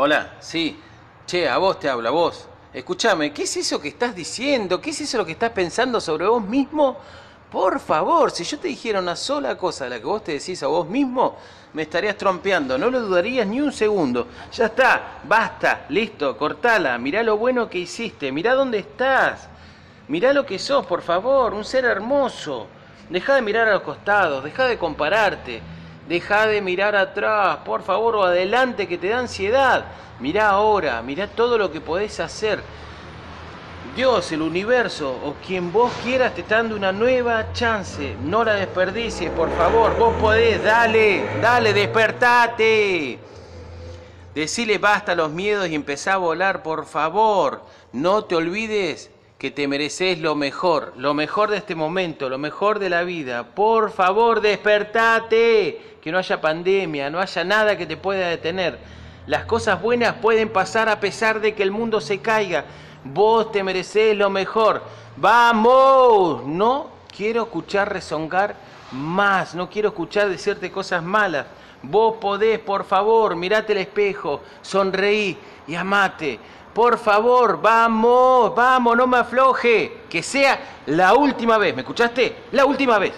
Hola, sí. Che, a vos te hablo, a vos. Escúchame, ¿qué es eso que estás diciendo? ¿Qué es eso lo que estás pensando sobre vos mismo? Por favor, si yo te dijera una sola cosa de la que vos te decís a vos mismo, me estarías trompeando, no lo dudarías ni un segundo. Ya está, basta, listo, cortala, mirá lo bueno que hiciste, mirá dónde estás, mirá lo que sos, por favor, un ser hermoso. Deja de mirar a los costados, deja de compararte, deja de mirar atrás, por favor, o adelante que te da ansiedad. Mirá ahora, mirá todo lo que podés hacer. Dios, el universo o quien vos quieras te está dando una nueva chance. No la desperdicies, por favor. Vos podés, dale, dale, despertate. Decile basta a los miedos y empezá a volar, por favor. No te olvides que te mereces lo mejor, lo mejor de este momento, lo mejor de la vida. Por favor, despertate. Que no haya pandemia, no haya nada que te pueda detener. Las cosas buenas pueden pasar a pesar de que el mundo se caiga. Vos te merecés lo mejor. ¡Vamos! No quiero escuchar rezongar más. No quiero escuchar decirte cosas malas. Vos podés, por favor, mirate el espejo, sonreí y amate. Por favor, vamos, vamos, no me afloje. Que sea la última vez. ¿Me escuchaste? La última vez.